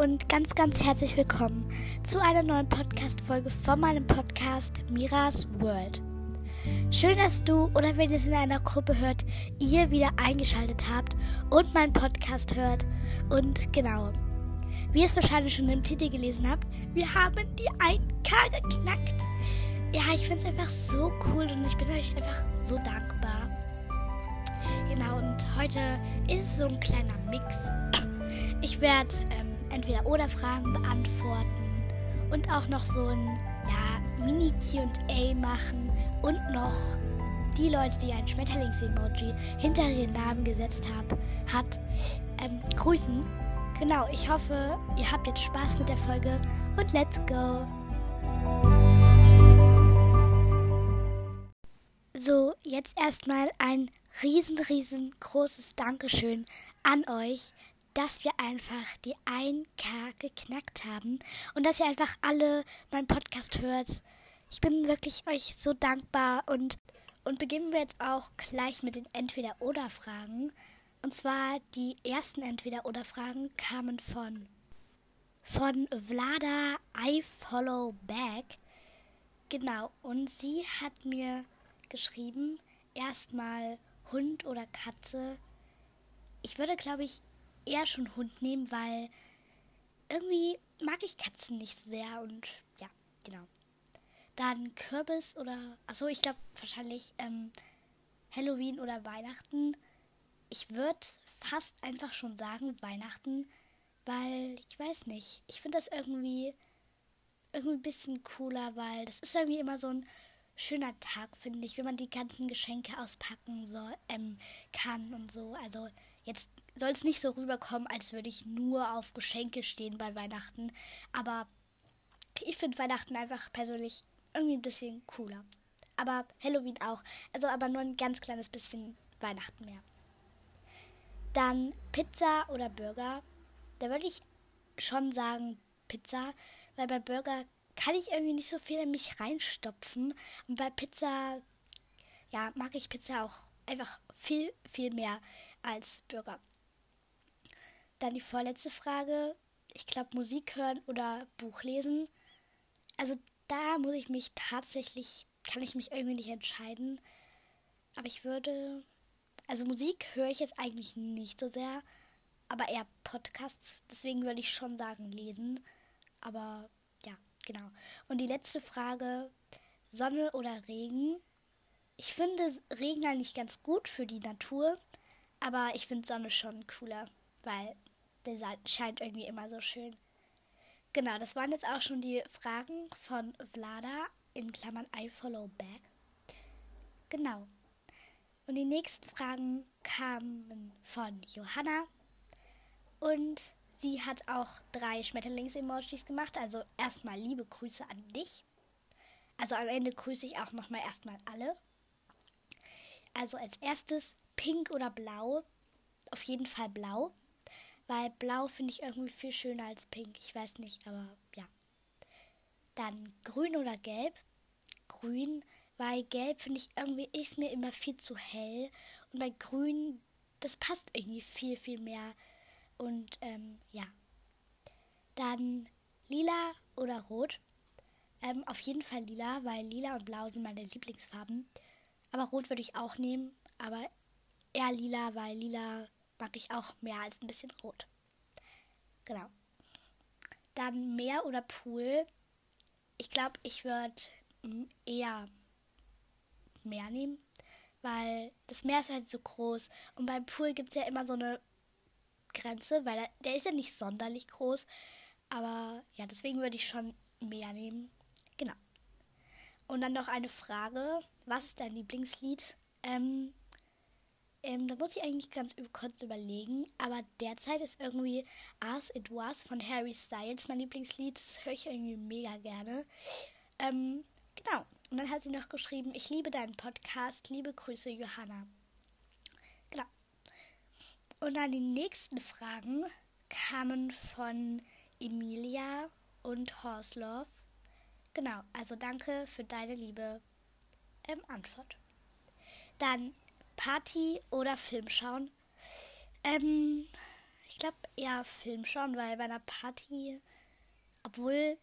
und ganz, ganz herzlich willkommen zu einer neuen Podcast-Folge von meinem Podcast Miras World. Schön, dass du oder wenn ihr es in einer Gruppe hört, ihr wieder eingeschaltet habt und meinen Podcast hört. Und genau, wie ihr es wahrscheinlich schon im Titel gelesen habt, wir haben die 1K geknackt. Ja, ich finde es einfach so cool und ich bin euch einfach so dankbar. Genau, und heute ist es so ein kleiner Mix. Ich werde ähm, entweder oder Fragen beantworten und auch noch so ein ja, Mini QA machen und noch die Leute, die ein Schmetterlings-Emoji hinter ihren Namen gesetzt haben, hat, ähm, grüßen. Genau, ich hoffe, ihr habt jetzt Spaß mit der Folge und let's go! So, jetzt erstmal ein riesen, riesengroßes Dankeschön an euch, dass wir einfach die 1K geknackt haben und dass ihr einfach alle meinen Podcast hört. Ich bin wirklich euch so dankbar und, und beginnen wir jetzt auch gleich mit den Entweder-Oder-Fragen. Und zwar die ersten Entweder-Oder-Fragen kamen von von Vlada I Follow Back. Genau, und sie hat mir geschrieben, erstmal Hund oder Katze. Ich würde, glaube ich, eher schon Hund nehmen, weil irgendwie mag ich Katzen nicht so sehr und ja, genau. Dann Kürbis oder, achso, ich glaube wahrscheinlich ähm, Halloween oder Weihnachten. Ich würde fast einfach schon sagen Weihnachten, weil ich weiß nicht. Ich finde das irgendwie irgendwie ein bisschen cooler, weil das ist irgendwie immer so ein schöner Tag, finde ich, wenn man die ganzen Geschenke auspacken soll, ähm, kann und so. Also jetzt soll es nicht so rüberkommen, als würde ich nur auf Geschenke stehen bei Weihnachten. Aber ich finde Weihnachten einfach persönlich irgendwie ein bisschen cooler. Aber Halloween auch. Also aber nur ein ganz kleines bisschen Weihnachten mehr. Dann Pizza oder Burger. Da würde ich schon sagen Pizza, weil bei Burger kann ich irgendwie nicht so viel in mich reinstopfen. Und bei Pizza, ja, mag ich Pizza auch einfach viel, viel mehr als Burger. Dann die vorletzte Frage. Ich glaube, Musik hören oder Buch lesen. Also da muss ich mich tatsächlich, kann ich mich irgendwie nicht entscheiden. Aber ich würde, also Musik höre ich jetzt eigentlich nicht so sehr, aber eher Podcasts. Deswegen würde ich schon sagen lesen. Aber ja, genau. Und die letzte Frage, Sonne oder Regen? Ich finde Regen eigentlich ganz gut für die Natur, aber ich finde Sonne schon cooler, weil der scheint irgendwie immer so schön. Genau, das waren jetzt auch schon die Fragen von Vlada in Klammern I follow back. Genau. Und die nächsten Fragen kamen von Johanna und sie hat auch drei Schmetterlings-Emojis gemacht. Also erstmal liebe Grüße an dich. Also am Ende grüße ich auch nochmal erstmal alle. Also als erstes pink oder blau. Auf jeden Fall blau. Weil blau finde ich irgendwie viel schöner als pink. Ich weiß nicht, aber ja. Dann grün oder gelb. Grün, weil gelb finde ich irgendwie ist mir immer viel zu hell. Und bei grün, das passt irgendwie viel, viel mehr. Und ähm, ja. Dann lila oder rot. Ähm, auf jeden Fall lila, weil lila und blau sind meine Lieblingsfarben. Aber rot würde ich auch nehmen. Aber eher lila, weil lila mag ich auch mehr als ein bisschen rot. Genau. Dann Meer oder Pool. Ich glaube, ich würde eher Meer nehmen, weil das Meer ist halt so groß. Und beim Pool gibt es ja immer so eine Grenze, weil der, ist ja nicht sonderlich groß. Aber ja, deswegen würde ich schon Meer nehmen. Genau. Und dann noch eine Frage. Was ist dein Lieblingslied? Ähm, ähm, da muss ich eigentlich ganz kurz überlegen. Aber derzeit ist irgendwie As It Was von Harry Styles mein Lieblingslied. Das höre ich irgendwie mega gerne. Ähm, genau. Und dann hat sie noch geschrieben, ich liebe deinen Podcast. Liebe Grüße, Johanna. Genau. Und dann die nächsten Fragen kamen von Emilia und Horslove. Genau, also danke für deine liebe ähm, Antwort. Dann Party oder Film schauen? Ähm, Ich glaube eher Film schauen, weil bei einer Party, obwohl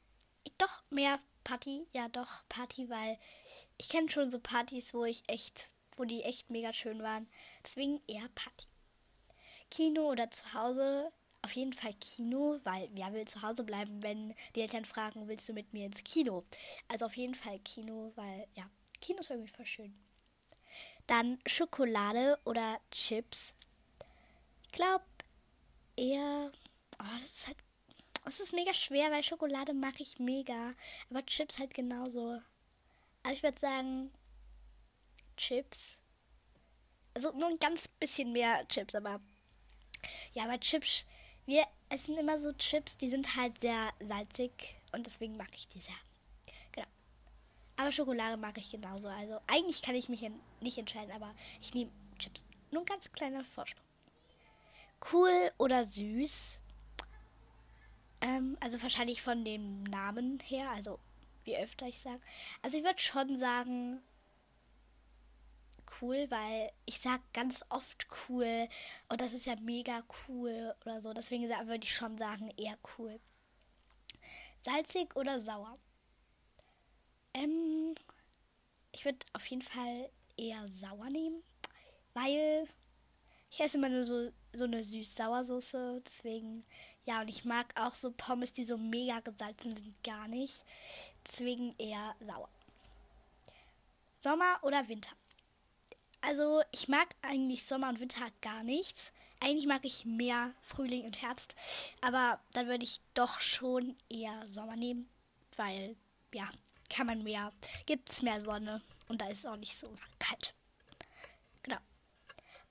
doch mehr Party, ja doch Party, weil ich kenne schon so Partys, wo ich echt, wo die echt mega schön waren. Deswegen eher Party. Kino oder zu Hause, auf jeden Fall Kino, weil wer will zu Hause bleiben, wenn die Eltern fragen, willst du mit mir ins Kino? Also auf jeden Fall Kino, weil ja, Kino ist irgendwie voll schön. Dann Schokolade oder Chips. Ich glaube eher, oh, das ist halt, es ist mega schwer, weil Schokolade mag ich mega, aber Chips halt genauso. Aber ich würde sagen Chips. Also nur ein ganz bisschen mehr Chips, aber ja, aber Chips, wir essen immer so Chips, die sind halt sehr salzig und deswegen mag ich die sehr. Aber Schokolade mag ich genauso. Also eigentlich kann ich mich nicht entscheiden, aber ich nehme Chips. Nur ein ganz kleiner Vorsprung. Cool oder süß? Ähm, also wahrscheinlich von dem Namen her, also wie öfter ich sage. Also ich würde schon sagen, cool, weil ich sag ganz oft cool und das ist ja mega cool oder so. Deswegen würde ich schon sagen, eher cool. Salzig oder sauer? Ähm, ich würde auf jeden Fall eher sauer nehmen, weil ich esse immer nur so, so eine süß-sauer-Soße. Deswegen, ja, und ich mag auch so Pommes, die so mega gesalzen sind, gar nicht. Deswegen eher sauer. Sommer oder Winter? Also ich mag eigentlich Sommer und Winter gar nichts. Eigentlich mag ich mehr Frühling und Herbst. Aber dann würde ich doch schon eher Sommer nehmen. Weil, ja, kann man mehr, gibt es mehr Sonne. Und da ist es auch nicht so kalt. Genau.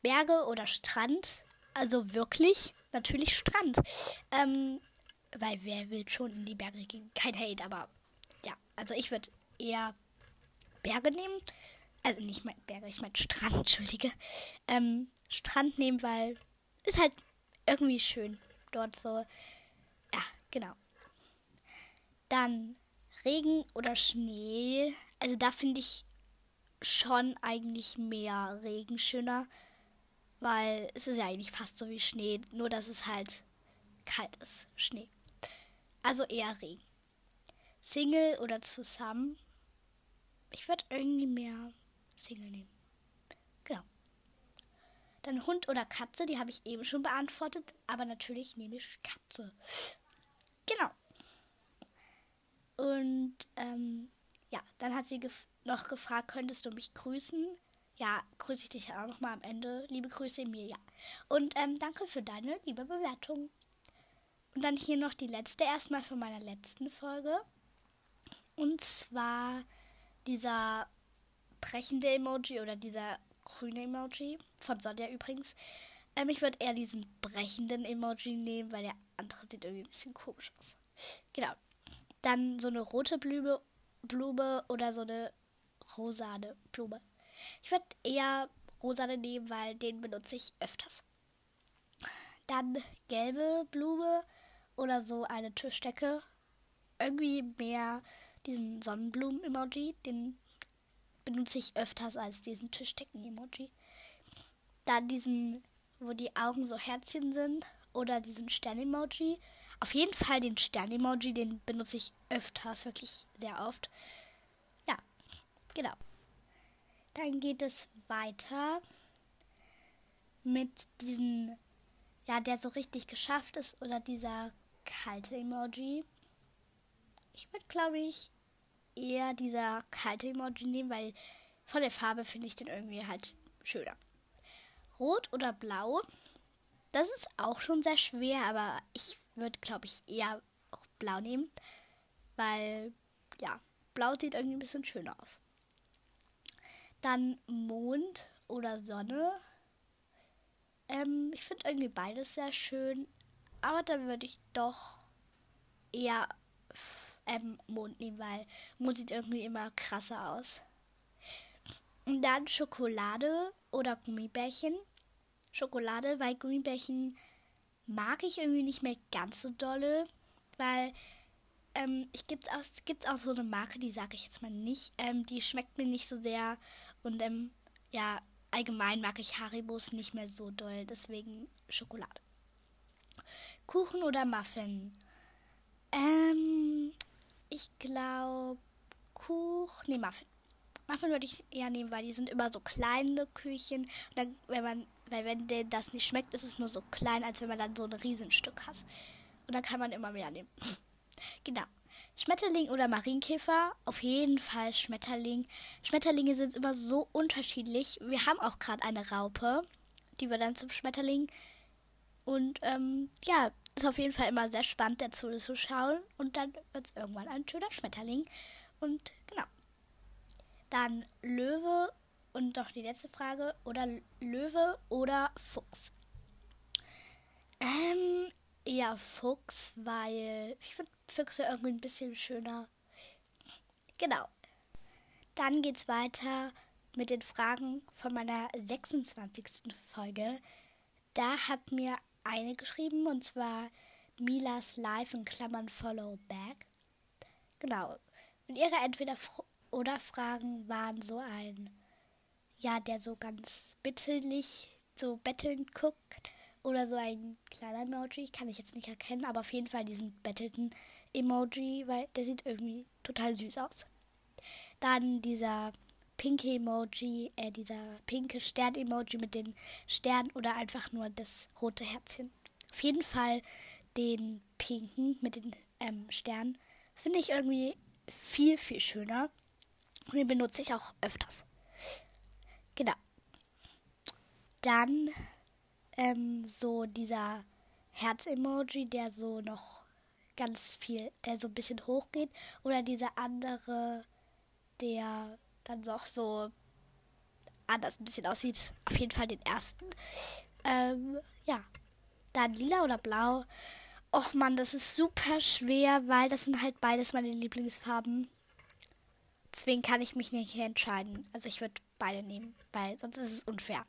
Berge oder Strand. Also wirklich, natürlich Strand. Ähm, weil wer will schon in die Berge gehen? Kein Hate, aber ja. Also ich würde eher Berge nehmen. Also nicht mein Berge, ich meine Strand, entschuldige. Ähm, Strand nehmen, weil ist halt irgendwie schön dort so. Ja, genau. Dann Regen oder Schnee. Also da finde ich schon eigentlich mehr Regen schöner, weil es ist ja eigentlich fast so wie Schnee, nur dass es halt kalt ist, Schnee. Also eher Regen. Single oder zusammen? Ich würde irgendwie mehr Single nehmen. Genau. Dann Hund oder Katze, die habe ich eben schon beantwortet, aber natürlich nehme ich Katze. Genau. Und ähm, ja, dann hat sie gef noch gefragt, könntest du mich grüßen? Ja, grüße ich dich auch nochmal am Ende. Liebe Grüße, Emilia. Und ähm, danke für deine liebe Bewertung. Und dann hier noch die letzte, erstmal von meiner letzten Folge. Und zwar dieser brechende Emoji oder dieser grüne Emoji. Von Sonja übrigens. Ähm, ich würde eher diesen brechenden Emoji nehmen, weil der andere sieht irgendwie ein bisschen komisch aus. Genau. Dann so eine rote Blume, Blume oder so eine rosane Blume. Ich würde eher rosane nehmen, weil den benutze ich öfters. Dann gelbe Blume oder so eine Tischdecke. Irgendwie mehr diesen Sonnenblumen-Emoji, den benutze ich öfters als diesen Tischdecken-Emoji. Dann diesen, wo die Augen so Herzchen sind. Oder diesen Stern-Emoji. Auf jeden Fall den Stern-Emoji, den benutze ich öfters, wirklich sehr oft. Ja, genau. Dann geht es weiter mit diesen, ja, der so richtig geschafft ist oder dieser kalte Emoji. Ich würde, glaube ich, eher dieser kalte Emoji nehmen, weil von der Farbe finde ich den irgendwie halt schöner. Rot oder blau? Das ist auch schon sehr schwer, aber ich würde, glaube ich, eher auch blau nehmen, weil ja, blau sieht irgendwie ein bisschen schöner aus. Dann Mond oder Sonne. Ähm, ich finde irgendwie beides sehr schön, aber dann würde ich doch eher ähm, Mond nehmen, weil Mond sieht irgendwie immer krasser aus. Und dann Schokolade oder Gummibärchen. Schokolade, weil Gummibärchen mag ich irgendwie nicht mehr ganz so dolle, weil ähm, ich gibt's auch, es gibt auch so eine Marke, die sage ich jetzt mal nicht, ähm, die schmeckt mir nicht so sehr und ähm, ja, allgemein mag ich Haribos nicht mehr so doll, deswegen Schokolade. Kuchen oder Muffin? Ähm, ich glaube Kuchen, nee, Muffin. Muffin würde ich eher nehmen, weil die sind immer so kleine Küchen. Und dann, wenn man, weil wenn denen das nicht schmeckt, ist es nur so klein, als wenn man dann so ein Riesenstück hat. Und dann kann man immer mehr nehmen. genau. Schmetterling oder Marienkäfer? Auf jeden Fall Schmetterling. Schmetterlinge sind immer so unterschiedlich. Wir haben auch gerade eine Raupe, die wir dann zum Schmetterling. Und ähm, ja, ist auf jeden Fall immer sehr spannend, dazu zu schauen. Und dann wird es irgendwann ein schöner Schmetterling. Und genau. Dann Löwe und noch die letzte Frage. Oder Löwe oder Fuchs? Ähm, eher Fuchs, weil ich finde Füchse irgendwie ein bisschen schöner. Genau. Dann geht's weiter mit den Fragen von meiner 26. Folge. Da hat mir eine geschrieben und zwar Milas Life in Klammern Follow Back. Genau. Und ihre entweder oder Fragen waren so ein, ja, der so ganz bitterlich so bettelnd guckt oder so ein kleiner Emoji, kann ich jetzt nicht erkennen, aber auf jeden Fall diesen bettelten Emoji, weil der sieht irgendwie total süß aus. Dann dieser pinke Emoji, äh, dieser pinke Stern-Emoji mit den Sternen oder einfach nur das rote Herzchen. Auf jeden Fall den pinken mit den ähm, Sternen. Das finde ich irgendwie viel, viel schöner. Und den benutze ich auch öfters. Genau. Dann ähm, so dieser Herz-Emoji, der so noch ganz viel, der so ein bisschen hochgeht. Oder dieser andere, der dann doch so anders ein bisschen aussieht. Auf jeden Fall den ersten. Ähm, ja. Dann lila oder blau. Och man, das ist super schwer, weil das sind halt beides meine Lieblingsfarben. Deswegen kann ich mich nicht entscheiden. Also ich würde beide nehmen, weil sonst ist es unfair.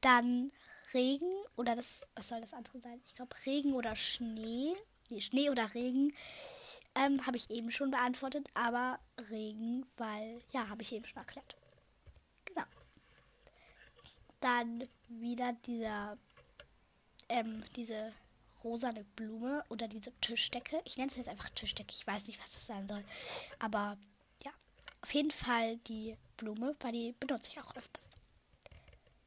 Dann Regen oder das, was soll das andere sein? Ich glaube Regen oder Schnee. Nee, Schnee oder Regen. Ähm, habe ich eben schon beantwortet, aber Regen, weil, ja, habe ich eben schon erklärt. Genau. Dann wieder dieser, ähm, diese rosane Blume oder diese Tischdecke. Ich nenne es jetzt einfach Tischdecke. Ich weiß nicht, was das sein soll. Aber auf jeden Fall die Blume, weil die benutze ich auch öfters.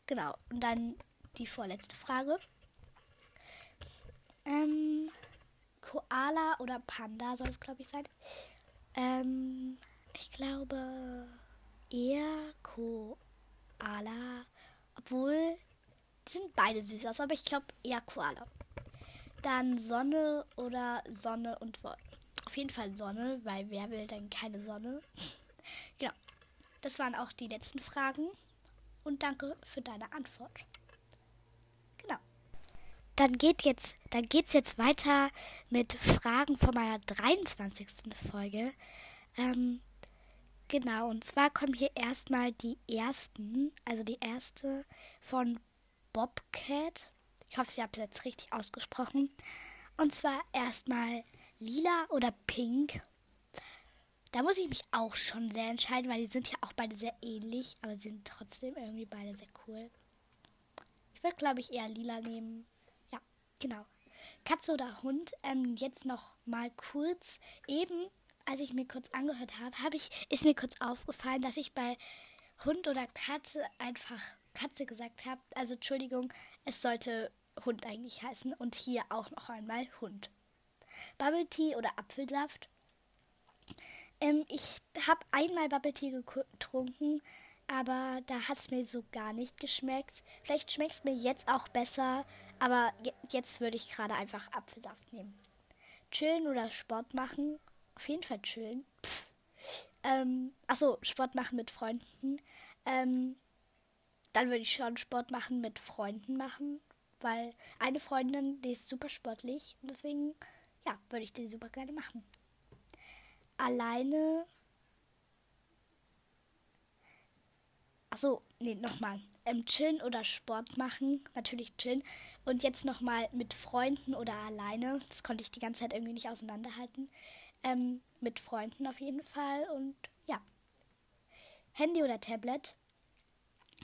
Genau. Und dann die vorletzte Frage. Ähm, Koala oder Panda soll es, glaube ich, sein. Ähm, ich glaube eher Koala. Obwohl, die sind beide süß aus, aber ich glaube eher Koala. Dann Sonne oder Sonne und Wolken. Auf jeden Fall Sonne, weil wer will denn keine Sonne? Genau. Das waren auch die letzten Fragen. Und danke für deine Antwort. Genau. Dann geht jetzt, dann geht's jetzt weiter mit Fragen von meiner 23. Folge. Ähm, genau, und zwar kommen hier erstmal die ersten, also die erste von Bobcat. Ich hoffe, sie haben es jetzt richtig ausgesprochen. Und zwar erstmal lila oder pink. Da muss ich mich auch schon sehr entscheiden, weil die sind ja auch beide sehr ähnlich, aber sie sind trotzdem irgendwie beide sehr cool. Ich würde, glaube ich, eher lila nehmen. Ja, genau. Katze oder Hund? Ähm, jetzt noch mal kurz. Eben, als ich mir kurz angehört habe, habe ich, ist mir kurz aufgefallen, dass ich bei Hund oder Katze einfach Katze gesagt habe. Also Entschuldigung, es sollte Hund eigentlich heißen. Und hier auch noch einmal Hund. Bubble Tea oder Apfelsaft? Ähm, ich habe einmal Bubble Tea getrunken, aber da hat es mir so gar nicht geschmeckt. Vielleicht schmeckt es mir jetzt auch besser, aber jetzt würde ich gerade einfach Apfelsaft nehmen. Chillen oder Sport machen? Auf jeden Fall chillen. Pff. Ähm, achso, Sport machen mit Freunden. Ähm, dann würde ich schon Sport machen mit Freunden machen, weil eine Freundin, die ist super sportlich und deswegen, ja, würde ich die super gerne machen alleine. Achso, nee, nochmal. Ähm, chillen oder Sport machen. Natürlich chillen. Und jetzt nochmal mit Freunden oder alleine. Das konnte ich die ganze Zeit irgendwie nicht auseinanderhalten. Ähm, mit Freunden auf jeden Fall. Und ja. Handy oder Tablet?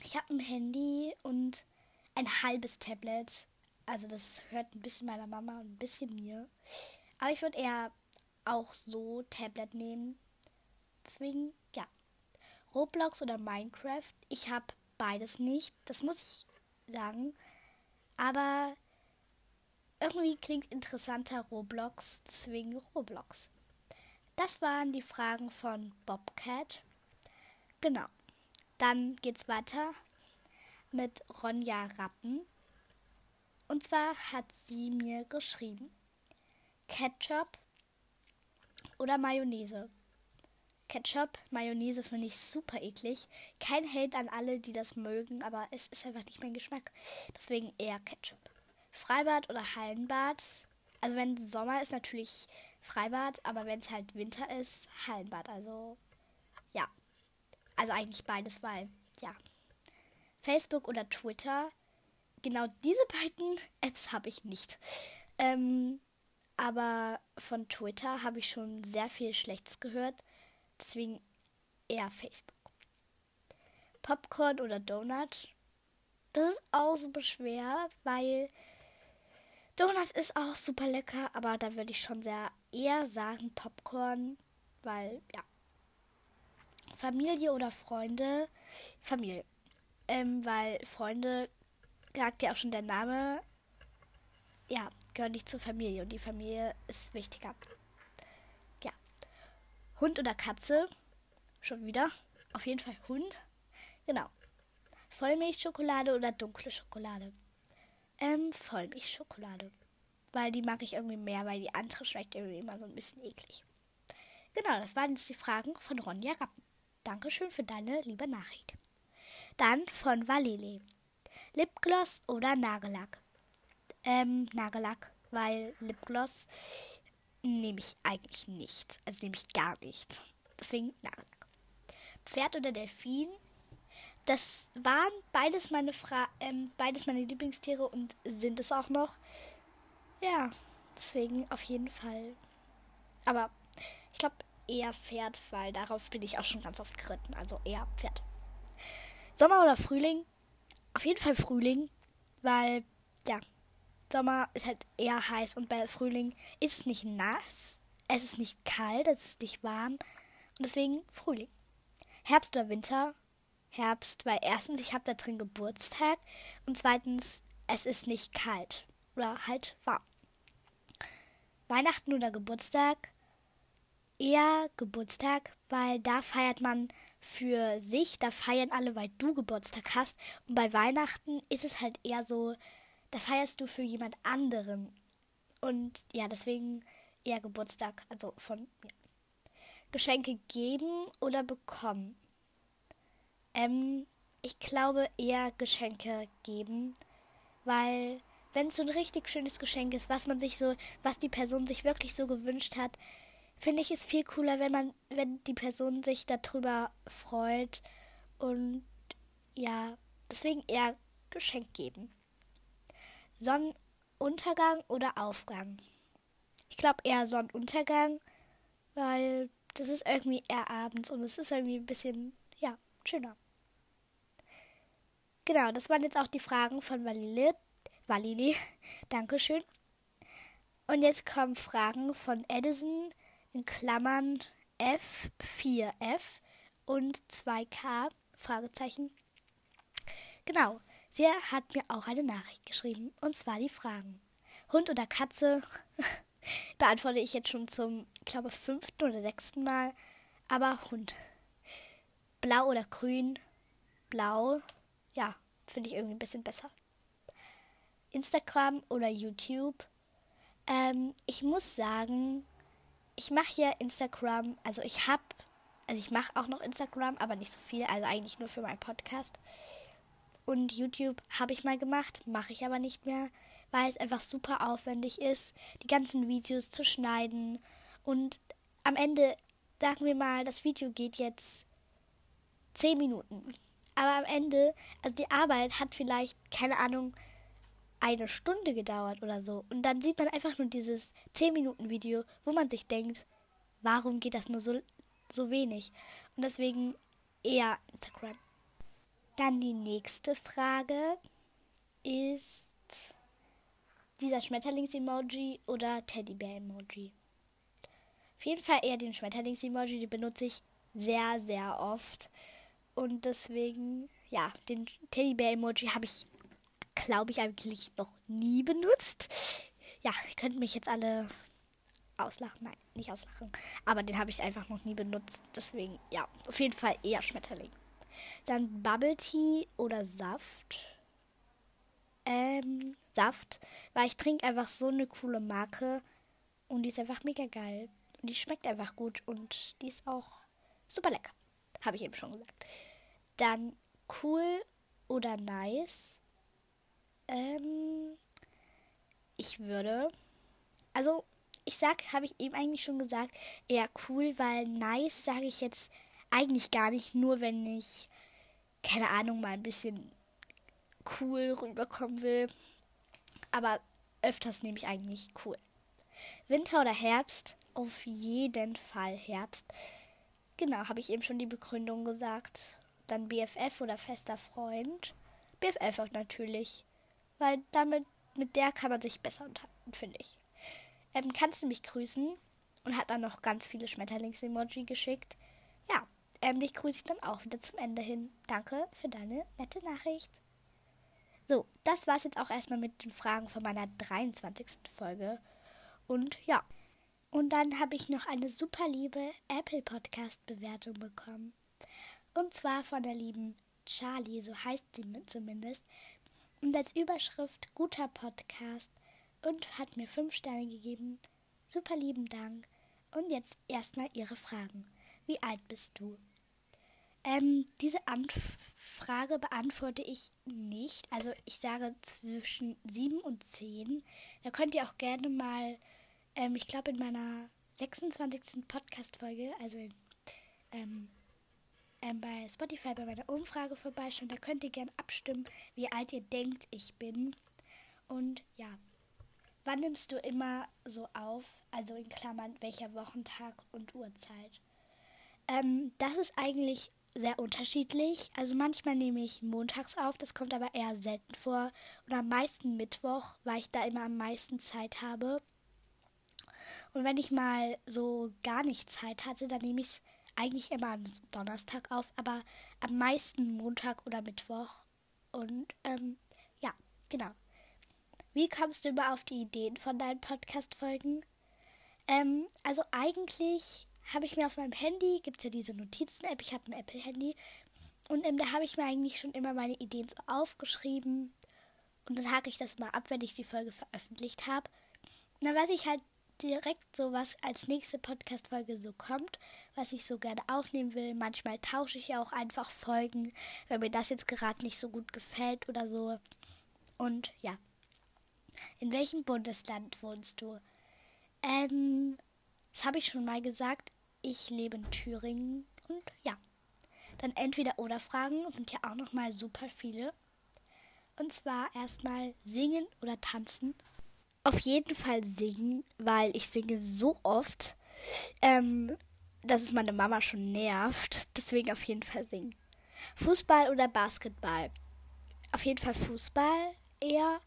Ich habe ein Handy und ein halbes Tablet. Also das hört ein bisschen meiner Mama und ein bisschen mir. Aber ich würde eher auch so Tablet nehmen. Deswegen, ja. Roblox oder Minecraft. Ich habe beides nicht. Das muss ich sagen. Aber irgendwie klingt interessanter Roblox. Deswegen Roblox. Das waren die Fragen von Bobcat. Genau. Dann geht's weiter mit Ronja Rappen. Und zwar hat sie mir geschrieben: Ketchup oder Mayonnaise. Ketchup, Mayonnaise finde ich super eklig. Kein Hate an alle, die das mögen, aber es ist einfach nicht mein Geschmack. Deswegen eher Ketchup. Freibad oder Hallenbad. Also wenn Sommer ist natürlich Freibad, aber wenn es halt Winter ist, Hallenbad. Also ja. Also eigentlich beides, weil ja. Facebook oder Twitter. Genau diese beiden Apps habe ich nicht. Ähm, aber von Twitter habe ich schon sehr viel Schlechtes gehört. Deswegen eher Facebook. Popcorn oder Donut? Das ist auch super schwer, weil Donut ist auch super lecker, aber da würde ich schon sehr eher sagen Popcorn, weil ja. Familie oder Freunde? Familie. Ähm, weil Freunde, sagt ja auch schon der Name, ja, gehören nicht zur Familie und die Familie ist wichtiger. Ja. Hund oder Katze? Schon wieder. Auf jeden Fall Hund. Genau. Vollmilchschokolade oder dunkle Schokolade? Ähm, Vollmilchschokolade. Weil die mag ich irgendwie mehr, weil die andere schmeckt irgendwie immer so ein bisschen eklig. Genau, das waren jetzt die Fragen von Ronja Rappen. Dankeschön für deine liebe Nachricht. Dann von Valele. Lipgloss oder Nagellack? Ähm, Nagellack, weil Lipgloss nehme ich eigentlich nicht. Also nehme ich gar nicht. Deswegen Nagellack. Pferd oder Delfin? Das waren beides meine Fra ähm, beides meine Lieblingstiere und sind es auch noch. Ja, deswegen auf jeden Fall. Aber ich glaube eher Pferd, weil darauf bin ich auch schon ganz oft geritten. Also eher Pferd. Sommer oder Frühling? Auf jeden Fall Frühling, weil ja, Sommer ist halt eher heiß und bei Frühling ist es nicht nass, es ist nicht kalt, es ist nicht warm und deswegen Frühling. Herbst oder Winter? Herbst, weil erstens, ich habe da drin Geburtstag und zweitens, es ist nicht kalt oder halt warm. Weihnachten oder Geburtstag? Eher Geburtstag, weil da feiert man für sich, da feiern alle, weil du Geburtstag hast. Und bei Weihnachten ist es halt eher so, da feierst du für jemand anderen. Und ja, deswegen eher Geburtstag, also von mir. Geschenke geben oder bekommen? Ähm, ich glaube eher Geschenke geben, weil wenn es so ein richtig schönes Geschenk ist, was man sich so, was die Person sich wirklich so gewünscht hat, finde ich es viel cooler, wenn man, wenn die Person sich darüber freut und ja, deswegen eher Geschenk geben. Sonnenuntergang oder Aufgang? Ich glaube eher Sonnenuntergang, weil das ist irgendwie eher abends und es ist irgendwie ein bisschen, ja, schöner. Genau, das waren jetzt auch die Fragen von Valili. Valili, Dankeschön. Und jetzt kommen Fragen von Edison in Klammern F4F und 2K Fragezeichen. Genau. Sie hat mir auch eine Nachricht geschrieben, und zwar die Fragen. Hund oder Katze beantworte ich jetzt schon zum, ich glaube, fünften oder sechsten Mal, aber Hund. Blau oder grün? Blau, ja, finde ich irgendwie ein bisschen besser. Instagram oder YouTube? Ähm, ich muss sagen, ich mache ja Instagram, also ich habe, also ich mache auch noch Instagram, aber nicht so viel, also eigentlich nur für meinen Podcast. Und YouTube habe ich mal gemacht, mache ich aber nicht mehr, weil es einfach super aufwendig ist, die ganzen Videos zu schneiden. Und am Ende, sagen wir mal, das Video geht jetzt 10 Minuten. Aber am Ende, also die Arbeit hat vielleicht, keine Ahnung, eine Stunde gedauert oder so. Und dann sieht man einfach nur dieses 10 Minuten Video, wo man sich denkt, warum geht das nur so, so wenig? Und deswegen eher Instagram. Dann die nächste Frage ist dieser Schmetterlings-Emoji oder Teddybär-Emoji. Auf jeden Fall eher den Schmetterlings-Emoji, den benutze ich sehr, sehr oft. Und deswegen, ja, den Teddybär-Emoji habe ich, glaube ich, eigentlich noch nie benutzt. Ja, ihr könnt mich jetzt alle auslachen. Nein, nicht auslachen. Aber den habe ich einfach noch nie benutzt. Deswegen, ja, auf jeden Fall eher Schmetterling. Dann Bubble Tea oder Saft. Ähm, Saft. Weil ich trinke einfach so eine coole Marke. Und die ist einfach mega geil. Und die schmeckt einfach gut. Und die ist auch super lecker. Habe ich eben schon gesagt. Dann cool oder nice. Ähm, ich würde. Also, ich sag, habe ich eben eigentlich schon gesagt, eher cool, weil nice sage ich jetzt eigentlich gar nicht, nur wenn ich, keine Ahnung, mal ein bisschen cool rüberkommen will. Aber öfters nehme ich eigentlich cool. Winter oder Herbst? Auf jeden Fall Herbst. Genau, habe ich eben schon die Begründung gesagt. Dann BFF oder fester Freund. BFF auch natürlich. Weil damit, mit der kann man sich besser unterhalten, finde ich ähm, kannst du mich grüßen? Und hat dann noch ganz viele Schmetterlings-Emoji geschickt. Ja, ähm, dich grüße ich dann auch wieder zum Ende hin. Danke für deine nette Nachricht. So, das war es jetzt auch erstmal mit den Fragen von meiner 23. Folge. Und ja. Und dann habe ich noch eine super liebe Apple Podcast Bewertung bekommen. Und zwar von der lieben Charlie, so heißt sie zumindest. Und als Überschrift guter Podcast und hat mir fünf Sterne gegeben. Super lieben Dank. Und jetzt erstmal Ihre Fragen. Wie alt bist du? Ähm, diese Anfrage beantworte ich nicht. Also ich sage zwischen sieben und zehn. Da könnt ihr auch gerne mal, ähm, ich glaube in meiner 26. Podcast-Folge, also ähm, ähm, bei Spotify bei meiner Umfrage vorbeischauen. Da könnt ihr gerne abstimmen, wie alt ihr denkt, ich bin. Und ja, Wann nimmst du immer so auf? Also in Klammern, welcher Wochentag und Uhrzeit? Ähm, das ist eigentlich sehr unterschiedlich. Also manchmal nehme ich montags auf, das kommt aber eher selten vor. Und am meisten Mittwoch, weil ich da immer am meisten Zeit habe. Und wenn ich mal so gar nicht Zeit hatte, dann nehme ich es eigentlich immer am Donnerstag auf, aber am meisten Montag oder Mittwoch. Und ähm, ja, genau. Wie kommst du immer auf die Ideen von deinen Podcast-Folgen? Ähm, also eigentlich habe ich mir auf meinem Handy, gibt es ja diese Notizen-App, ich habe ein Apple-Handy. Und ähm, da habe ich mir eigentlich schon immer meine Ideen so aufgeschrieben. Und dann hake ich das mal ab, wenn ich die Folge veröffentlicht habe. Dann weiß ich halt direkt so, was als nächste Podcast-Folge so kommt, was ich so gerne aufnehmen will. Manchmal tausche ich auch einfach Folgen, wenn mir das jetzt gerade nicht so gut gefällt oder so. Und ja, in welchem Bundesland wohnst du? Ähm, das habe ich schon mal gesagt. Ich lebe in Thüringen und ja. Dann entweder oder Fragen sind ja auch noch mal super viele. Und zwar erstmal singen oder tanzen. Auf jeden Fall singen, weil ich singe so oft, ähm, dass es meine Mama schon nervt. Deswegen auf jeden Fall singen. Fußball oder Basketball? Auf jeden Fall Fußball eher,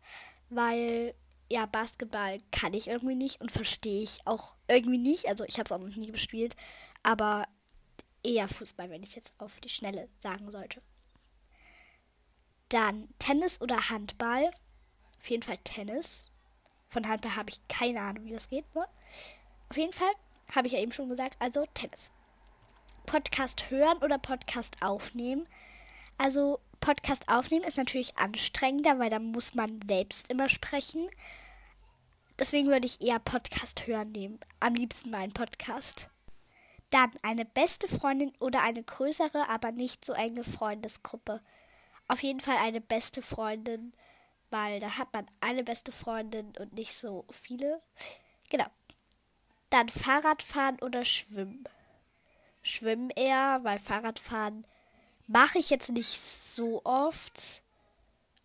weil ja, Basketball kann ich irgendwie nicht und verstehe ich auch irgendwie nicht. Also ich habe es auch noch nie gespielt, aber eher Fußball, wenn ich es jetzt auf die Schnelle sagen sollte. Dann Tennis oder Handball. Auf jeden Fall Tennis. Von Handball habe ich keine Ahnung, wie das geht. Ne? Auf jeden Fall habe ich ja eben schon gesagt, also Tennis. Podcast hören oder Podcast aufnehmen. Also Podcast aufnehmen ist natürlich anstrengender, weil da muss man selbst immer sprechen. Deswegen würde ich eher Podcast hören nehmen. Am liebsten meinen Podcast. Dann eine beste Freundin oder eine größere, aber nicht so enge Freundesgruppe. Auf jeden Fall eine beste Freundin, weil da hat man eine beste Freundin und nicht so viele. Genau. Dann Fahrradfahren oder Schwimmen. Schwimmen eher, weil Fahrradfahren Mache ich jetzt nicht so oft.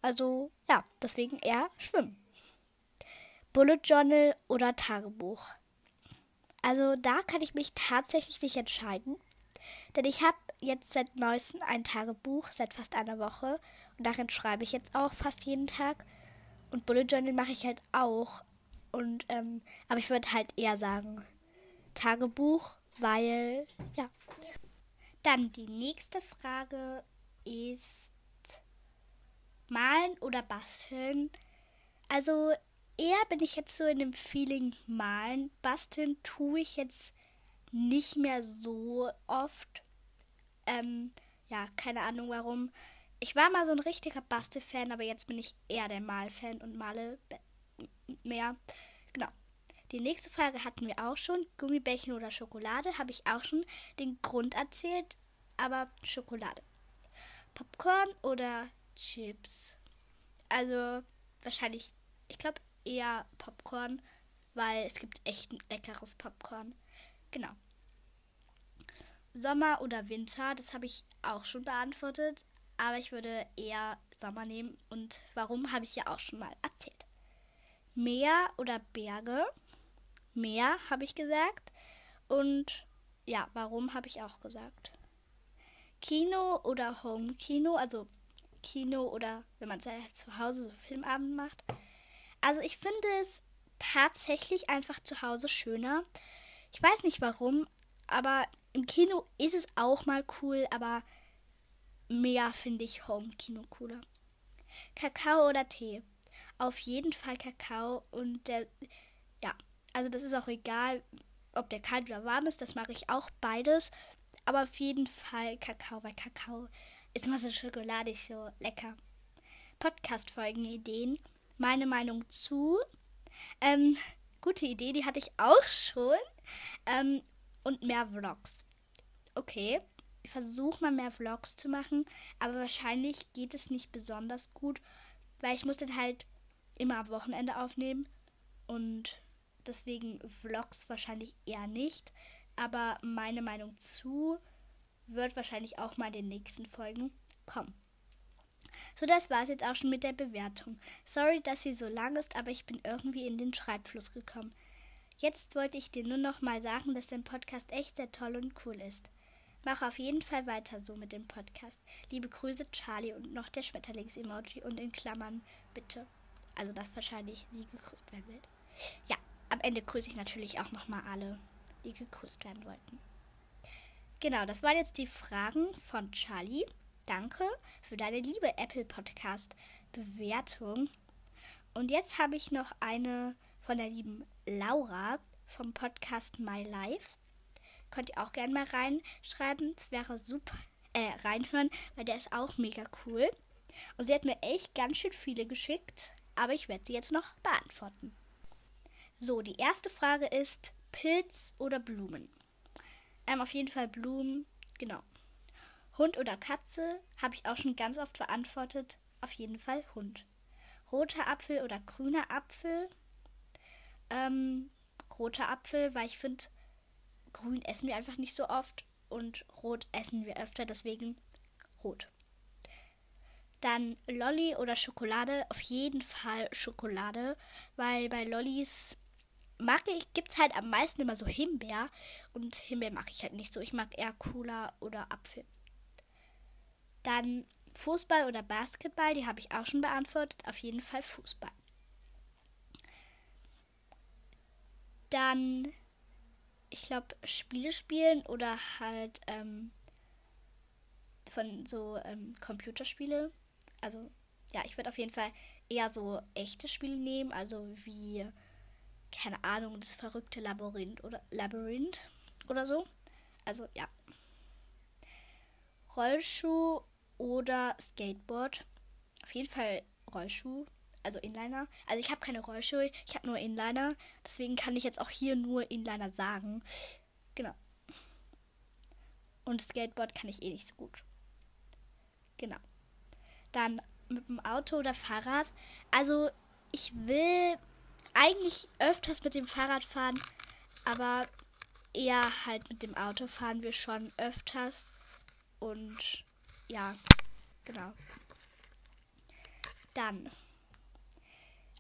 Also ja, deswegen eher schwimmen. Bullet Journal oder Tagebuch. Also da kann ich mich tatsächlich nicht entscheiden. Denn ich habe jetzt seit neuestem ein Tagebuch, seit fast einer Woche. Und darin schreibe ich jetzt auch fast jeden Tag. Und Bullet Journal mache ich halt auch. Und, ähm, aber ich würde halt eher sagen Tagebuch, weil, ja. Dann die nächste Frage ist malen oder basteln. Also eher bin ich jetzt so in dem Feeling malen. Basteln tue ich jetzt nicht mehr so oft. Ähm, ja, keine Ahnung warum. Ich war mal so ein richtiger Bastelfan, aber jetzt bin ich eher der Malfan und male mehr. Genau. Die nächste Frage hatten wir auch schon. Gummibärchen oder Schokolade habe ich auch schon den Grund erzählt, aber Schokolade. Popcorn oder Chips? Also wahrscheinlich, ich glaube eher Popcorn, weil es gibt echt leckeres Popcorn. Genau. Sommer oder Winter, das habe ich auch schon beantwortet, aber ich würde eher Sommer nehmen und warum habe ich ja auch schon mal erzählt. Meer oder Berge? Meer habe ich gesagt und ja, warum habe ich auch gesagt. Kino oder Home-Kino, also Kino oder wenn man zu Hause so Filmabend macht. Also ich finde es tatsächlich einfach zu Hause schöner. Ich weiß nicht warum, aber im Kino ist es auch mal cool, aber mehr finde ich Home-Kino cooler. Kakao oder Tee? Auf jeden Fall Kakao und der, ja, also das ist auch egal, ob der kalt oder warm ist, das mache ich auch beides. Aber auf jeden Fall Kakao, weil Kakao ist immer so schokoladig, so lecker. Podcast-Folgen-Ideen. Meine Meinung zu. Ähm, gute Idee, die hatte ich auch schon. Ähm, und mehr Vlogs. Okay, ich versuche mal mehr Vlogs zu machen, aber wahrscheinlich geht es nicht besonders gut, weil ich muss dann halt immer am Wochenende aufnehmen und deswegen Vlogs wahrscheinlich eher nicht. Aber meine Meinung zu wird wahrscheinlich auch mal in den nächsten Folgen kommen. So, das war's jetzt auch schon mit der Bewertung. Sorry, dass sie so lang ist, aber ich bin irgendwie in den Schreibfluss gekommen. Jetzt wollte ich dir nur noch mal sagen, dass dein Podcast echt sehr toll und cool ist. Mach auf jeden Fall weiter so mit dem Podcast. Liebe Grüße, Charlie und noch der Schmetterlings-Emoji und in Klammern bitte. Also, dass wahrscheinlich sie gegrüßt werden will. Ja, am Ende grüße ich natürlich auch nochmal alle, die gegrüßt werden wollten. Genau, das waren jetzt die Fragen von Charlie. Danke für deine liebe Apple Podcast Bewertung. Und jetzt habe ich noch eine von der lieben Laura vom Podcast My Life. Könnt ihr auch gerne mal reinschreiben. Es wäre super, äh, reinhören, weil der ist auch mega cool. Und sie hat mir echt ganz schön viele geschickt, aber ich werde sie jetzt noch beantworten. So, die erste Frage ist Pilz oder Blumen? Ähm, auf jeden Fall Blumen, genau. Hund oder Katze habe ich auch schon ganz oft beantwortet. Auf jeden Fall Hund. Roter Apfel oder grüner Apfel? Ähm, roter Apfel, weil ich finde, grün essen wir einfach nicht so oft und rot essen wir öfter, deswegen rot. Dann Lolli oder Schokolade, auf jeden Fall Schokolade, weil bei Lollis mag ich, gibt es halt am meisten immer so Himbeer. Und Himbeer mag ich halt nicht so. Ich mag eher Cola oder Apfel. Dann Fußball oder Basketball, die habe ich auch schon beantwortet. Auf jeden Fall Fußball. Dann, ich glaube, Spiele spielen oder halt ähm, von so ähm, Computerspiele. Also, ja, ich würde auf jeden Fall eher so echte Spiele nehmen, also wie keine Ahnung, das verrückte Labyrinth oder Labyrinth oder so. Also ja. Rollschuh oder Skateboard. Auf jeden Fall Rollschuh, also Inliner. Also ich habe keine Rollschuhe, ich habe nur Inliner. Deswegen kann ich jetzt auch hier nur Inliner sagen. Genau. Und Skateboard kann ich eh nicht so gut. Genau. Dann mit dem Auto oder Fahrrad. Also ich will eigentlich öfters mit dem Fahrrad fahren, aber eher halt mit dem Auto fahren wir schon öfters. Und ja, genau. Dann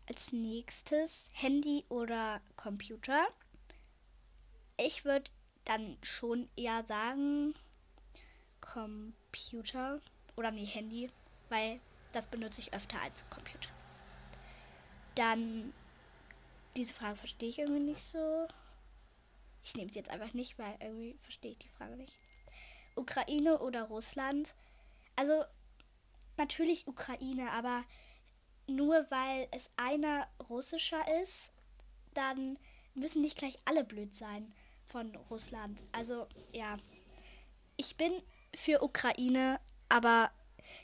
als nächstes Handy oder Computer. Ich würde dann schon eher sagen Computer oder nee, Handy, weil das benutze ich öfter als Computer. Dann, diese Frage verstehe ich irgendwie nicht so. Ich nehme sie jetzt einfach nicht, weil irgendwie verstehe ich die Frage nicht. Ukraine oder Russland? Also, natürlich Ukraine, aber nur weil es einer russischer ist, dann müssen nicht gleich alle blöd sein von Russland. Also, ja. Ich bin für Ukraine, aber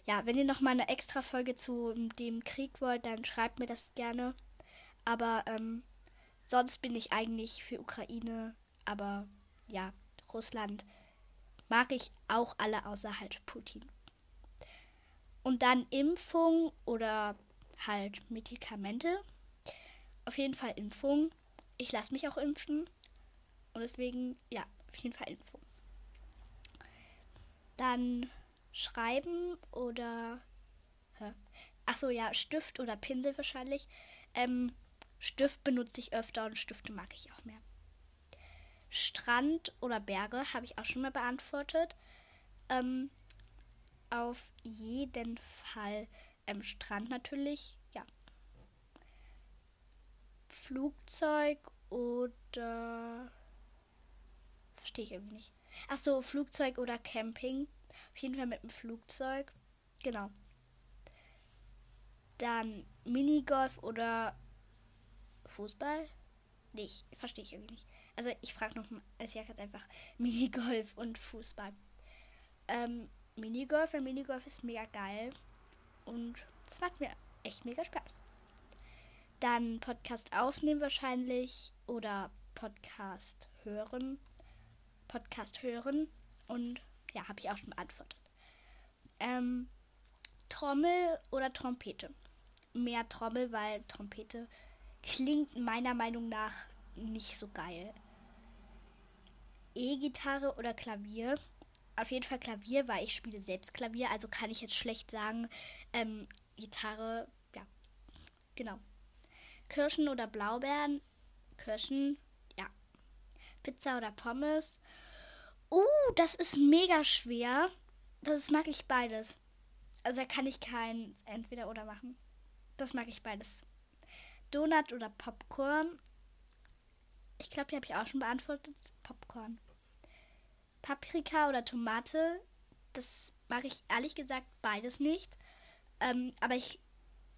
ja, wenn ihr noch mal eine extra Folge zu dem Krieg wollt, dann schreibt mir das gerne. Aber ähm, sonst bin ich eigentlich für Ukraine. Aber ja, Russland mag ich auch alle außer halt Putin. Und dann Impfung oder halt Medikamente. Auf jeden Fall Impfung. Ich lasse mich auch impfen. Und deswegen, ja, auf jeden Fall Impfung. Dann schreiben oder. Achso, ja, Stift oder Pinsel wahrscheinlich. Ähm, Stift benutze ich öfter und Stifte mag ich auch mehr. Strand oder Berge habe ich auch schon mal beantwortet. Ähm, auf jeden Fall ähm, Strand natürlich, ja. Flugzeug oder. Das verstehe ich irgendwie nicht. Achso, Flugzeug oder Camping. Auf jeden Fall mit dem Flugzeug. Genau. Dann Minigolf oder Fußball? Nicht, verstehe ich irgendwie nicht. Also ich frage noch mal, es ja einfach Minigolf und Fußball. Ähm, Minigolf, weil Minigolf ist mega geil. Und es macht mir echt mega Spaß. Dann Podcast aufnehmen wahrscheinlich oder Podcast hören. Podcast hören und ja, habe ich auch schon beantwortet. Ähm, Trommel oder Trompete? Mehr Trommel, weil Trompete klingt meiner Meinung nach nicht so geil. E-Gitarre oder Klavier? Auf jeden Fall Klavier, weil ich spiele selbst Klavier, also kann ich jetzt schlecht sagen, ähm, Gitarre, ja, genau. Kirschen oder Blaubeeren? Kirschen, ja. Pizza oder Pommes? Uh, das ist mega schwer. Das mag ich beides. Also da kann ich kein entweder oder machen. Das mag ich beides. Donut oder Popcorn? Ich glaube, die habe ich auch schon beantwortet. Popcorn. Paprika oder Tomate? Das mag ich ehrlich gesagt beides nicht. Ähm, aber ich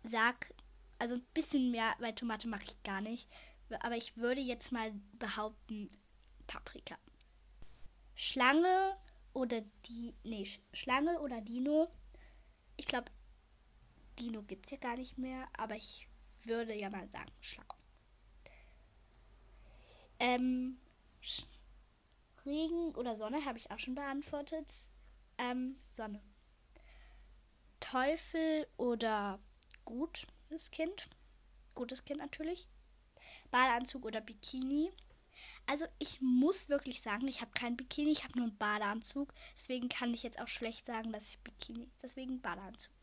sag, also ein bisschen mehr, weil Tomate mache ich gar nicht. Aber ich würde jetzt mal behaupten, Paprika. Schlange oder die. Nee, Schlange oder Dino. Ich glaube, Dino gibt es ja gar nicht mehr, aber ich würde ja mal sagen, Schlange. Ähm, Regen oder Sonne habe ich auch schon beantwortet. Ähm, Sonne. Teufel oder gutes Kind. Gutes Kind natürlich. Badeanzug oder Bikini. Also ich muss wirklich sagen, ich habe kein Bikini, ich habe nur einen Badeanzug. Deswegen kann ich jetzt auch schlecht sagen, dass ich Bikini. Deswegen Badeanzug.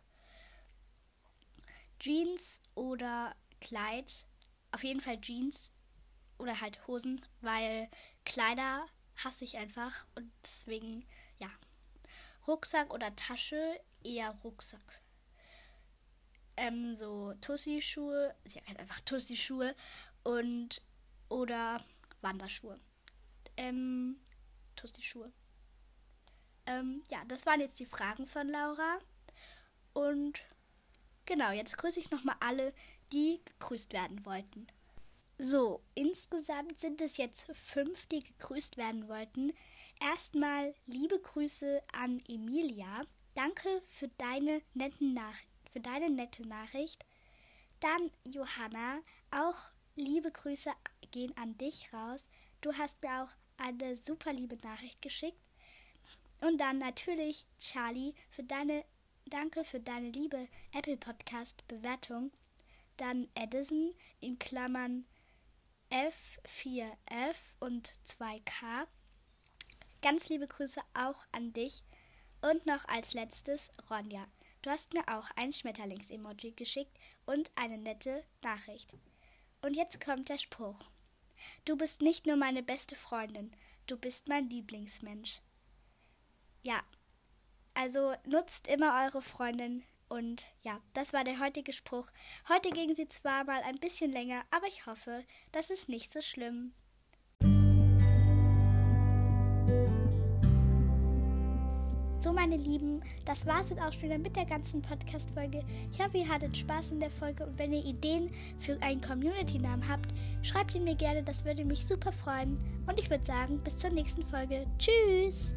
Jeans oder Kleid. Auf jeden Fall Jeans oder halt Hosen, weil Kleider hasse ich einfach und deswegen ja. Rucksack oder Tasche eher Rucksack. Ähm, so Tussi-Schuhe, ist ja einfach Tussi-Schuhe und oder Wanderschuhe. Ähm, Tussi-Schuhe. Ähm, ja, das waren jetzt die Fragen von Laura. Und genau, jetzt grüße ich nochmal alle, die gegrüßt werden wollten. So, insgesamt sind es jetzt fünf, die gegrüßt werden wollten. Erstmal liebe Grüße an Emilia. Danke für deine, netten Nach für deine nette Nachricht. Dann Johanna, auch liebe Grüße gehen an dich raus. Du hast mir auch eine super liebe Nachricht geschickt. Und dann natürlich Charlie für deine Danke für deine liebe Apple Podcast Bewertung. Dann Edison in Klammern F4F und 2K. Ganz liebe Grüße auch an dich. Und noch als letztes Ronja. Du hast mir auch ein Schmetterlings-Emoji geschickt und eine nette Nachricht. Und jetzt kommt der Spruch. Du bist nicht nur meine beste Freundin, du bist mein Lieblingsmensch. Ja, also nutzt immer eure Freundin Und ja, das war der heutige Spruch. Heute gingen sie zwar mal ein bisschen länger, aber ich hoffe, das ist nicht so schlimm. So, meine Lieben, das war es jetzt auch schon wieder mit der ganzen Podcast-Folge. Ich hoffe, ihr hattet Spaß in der Folge und wenn ihr Ideen für einen Community-Namen habt, schreibt ihn mir gerne, das würde mich super freuen. Und ich würde sagen, bis zur nächsten Folge. Tschüss!